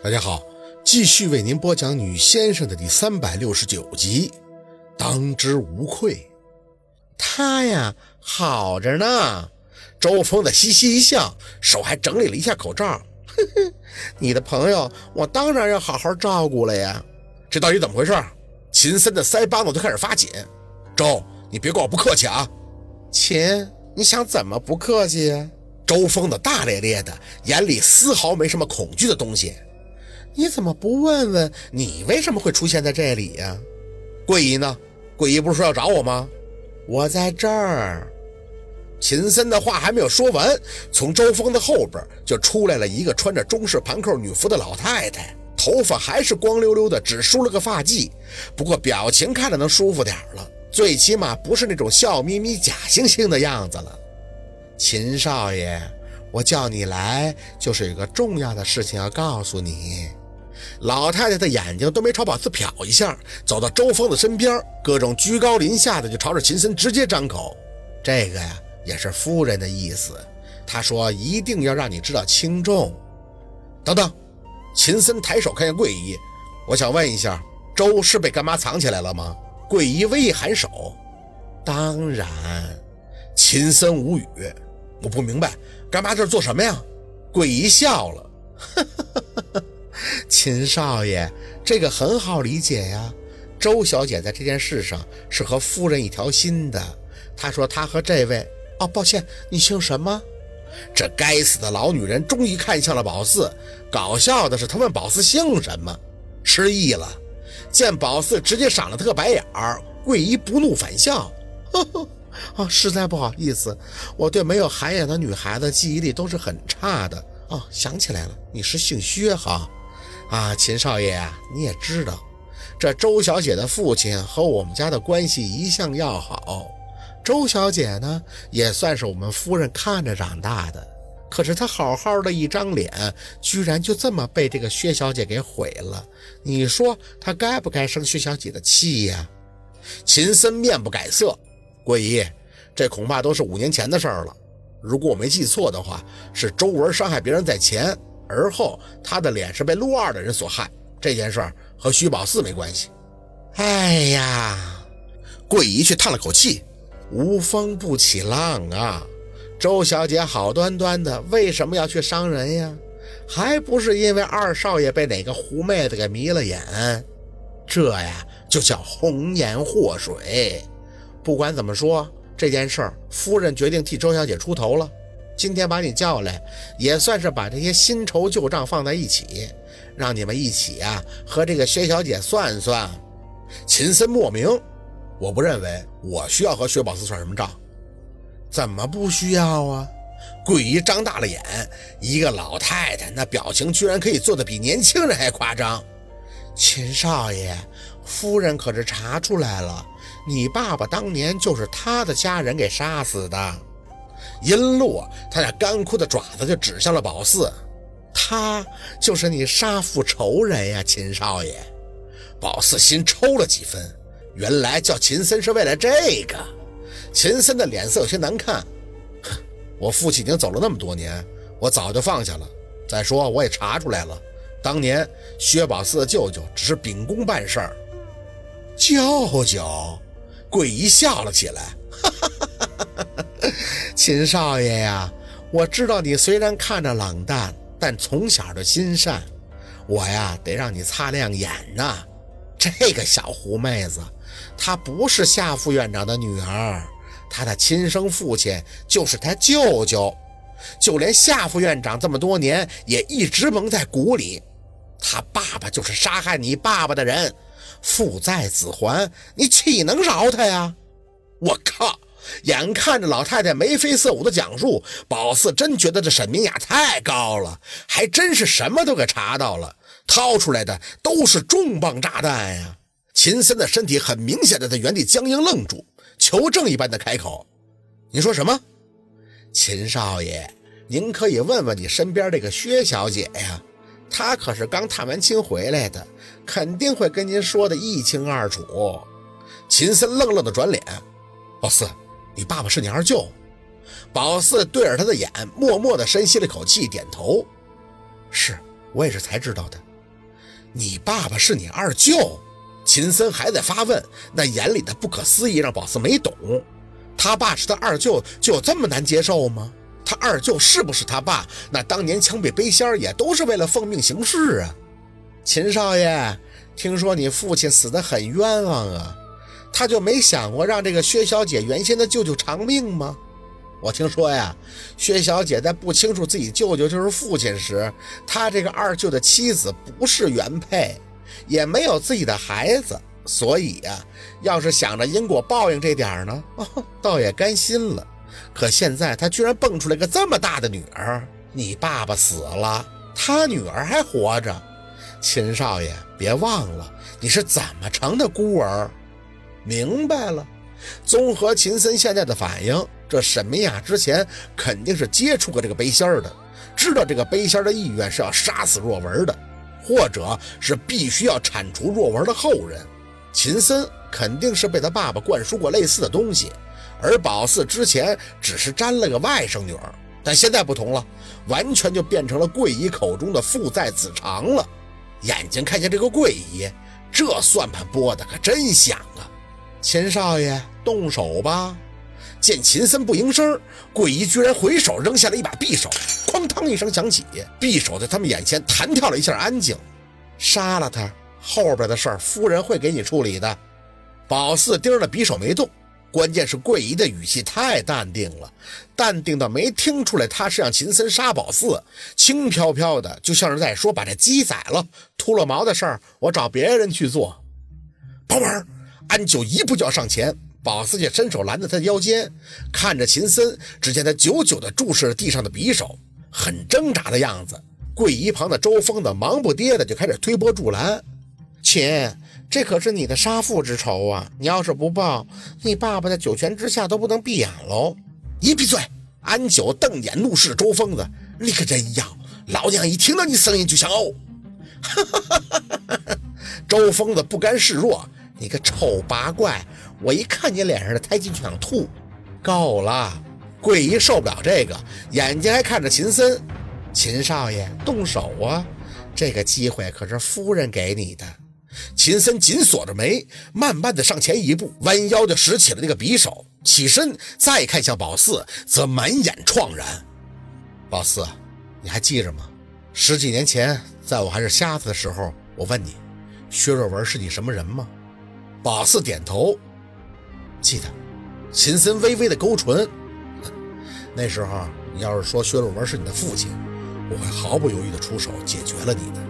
大家好，继续为您播讲《女先生》的第三百六十九集。当之无愧，他呀好着呢。周峰的嘻嘻一笑，手还整理了一下口罩。呵呵，你的朋友，我当然要好好照顾了呀。这到底怎么回事？秦森的腮帮子都开始发紧。周，你别怪我不客气啊。秦，你想怎么不客气呀？周峰的大咧咧的，眼里丝毫没什么恐惧的东西。你怎么不问问你为什么会出现在这里呀？桂姨呢？桂姨不是说要找我吗？我在这儿。秦森的话还没有说完，从周峰的后边就出来了一个穿着中式盘扣女服的老太太，头发还是光溜溜的，只梳了个发髻，不过表情看着能舒服点了，最起码不是那种笑眯眯、假惺惺的样子了。秦少爷，我叫你来就是有个重要的事情要告诉你。老太太的眼睛都没朝宝四瞟一下，走到周峰的身边，各种居高临下的就朝着秦森直接张口。这个呀，也是夫人的意思。她说一定要让你知道轻重。等等，秦森抬手看向桂姨，我想问一下，周是被干妈藏起来了吗？桂姨微一颔首，当然。秦森无语，我不明白，干妈这是做什么呀？桂姨笑了，哈哈哈哈。秦少爷，这个很好理解呀。周小姐在这件事上是和夫人一条心的。她说她和这位……哦，抱歉，你姓什么？这该死的老女人终于看向了宝四。搞笑的是，她问宝四姓什么，失忆了。见宝四直接赏了他个白眼儿，桂姨不怒反笑：“呵 呵，啊，实在不好意思，我对没有涵养的女孩子记忆力都是很差的。哦，想起来了，你是姓薛哈。”啊，秦少爷啊，你也知道，这周小姐的父亲和我们家的关系一向要好。周小姐呢，也算是我们夫人看着长大的。可是她好好的一张脸，居然就这么被这个薛小姐给毁了。你说她该不该生薛小姐的气呀？秦森面不改色，桂姨，这恐怕都是五年前的事儿了。如果我没记错的话，是周文伤害别人在前。而后，他的脸是被陆二的人所害，这件事儿和徐宝四没关系。哎呀，桂姨却叹了口气：“无风不起浪啊！周小姐好端端的，为什么要去伤人呀？还不是因为二少爷被哪个狐妹子给迷了眼？这呀，就叫红颜祸水。不管怎么说，这件事儿，夫人决定替周小姐出头了。”今天把你叫来，也算是把这些新仇旧账放在一起，让你们一起啊和这个薛小姐算算。秦森莫名，我不认为我需要和薛宝四算什么账。怎么不需要啊？桂姨张大了眼，一个老太太那表情居然可以做得比年轻人还夸张。秦少爷，夫人可是查出来了，你爸爸当年就是他的家人给杀死的。音落，他那干枯的爪子就指向了宝四，他就是你杀父仇人呀，秦少爷。宝四心抽了几分，原来叫秦森是为了这个。秦森的脸色有些难看，我父亲已经走了那么多年，我早就放下了。再说我也查出来了，当年薛宝四的舅舅只是秉公办事儿。舅舅，桂姨笑了起来，秦少爷呀，我知道你虽然看着冷淡，但从小就心善。我呀，得让你擦亮眼呐。这个小狐妹子，她不是夏副院长的女儿，她的亲生父亲就是她舅舅。就连夏副院长这么多年也一直蒙在鼓里。他爸爸就是杀害你爸爸的人，父债子还，你岂能饶他呀？我靠！眼看着老太太眉飞色舞的讲述，宝四真觉得这沈明雅太高了，还真是什么都给查到了，掏出来的都是重磅炸弹呀！秦森的身体很明显的在原地僵硬愣住，求证一般的开口：“你说什么？秦少爷，您可以问问你身边这个薛小姐呀，她可是刚探完亲回来的，肯定会跟您说的一清二楚。”秦森愣愣的转脸，宝四。你爸爸是你二舅，宝四对着他的眼，默默地深吸了口气，点头。是我也是才知道的。你爸爸是你二舅？秦森还在发问，那眼里的不可思议让宝四没懂。他爸是他二舅，就这么难接受吗？他二舅是不是他爸？那当年枪毙背仙也都是为了奉命行事啊。秦少爷，听说你父亲死得很冤枉啊，他就没想过让这个薛小姐原先的舅舅偿命吗？我听说呀，薛小姐在不清楚自己舅舅就是父亲时，她这个二舅的妻子不是原配，也没有自己的孩子，所以呀，要是想着因果报应这点呢，倒也甘心了。可现在她居然蹦出来个这么大的女儿，你爸爸死了，他女儿还活着，秦少爷别忘了你是怎么成的孤儿。明白了。综合秦森现在的反应，这沈明雅之前肯定是接触过这个背仙儿的，知道这个背仙的意愿是要杀死若文的，或者是必须要铲除若文的后人。秦森肯定是被他爸爸灌输过类似的东西，而宝四之前只是沾了个外甥女儿，但现在不同了，完全就变成了桂姨口中的父在子偿了。眼睛看见这个桂姨，这算盘拨的可真响！秦少爷，动手吧！见秦森不应声，桂姨居然回手扔下了一把匕首，哐当一声响起，匕首在他们眼前弹跳了一下，安静。杀了他，后边的事儿夫人会给你处理的。宝四盯着匕首没动，关键是桂姨的语气太淡定了，淡定到没听出来他是让秦森杀宝四，轻飘飘的，就像是在说把这鸡宰了，秃了毛的事儿我找别人去做。宝儿。安九一步就要上前，宝四却伸手拦在他的腰间，看着秦森，只见他久久地注视着地上的匕首，很挣扎的样子。跪一旁的周疯子忙不迭的就开始推波助澜：“秦，这可是你的杀父之仇啊！你要是不报，你爸爸在九泉之下都不能闭眼喽！”你闭嘴！安九瞪眼怒视周疯子：“你可真要，老娘一听到你声音就想呕！”哈哈哈哈哈！周疯子不甘示弱。你个丑八怪！我一看你脸上的胎记就想吐。够了！桂姨受不了这个，眼睛还看着秦森。秦少爷，动手啊！这个机会可是夫人给你的。秦森紧锁着眉，慢慢的上前一步，弯腰就拾起了那个匕首，起身再看向宝四，则满眼怆然。宝四，你还记着吗？十几年前，在我还是瞎子的时候，我问你，薛若文是你什么人吗？宝四点头，记得。秦森微微的勾唇。那时候，你要是说薛若文是你的父亲，我会毫不犹豫的出手解决了你的。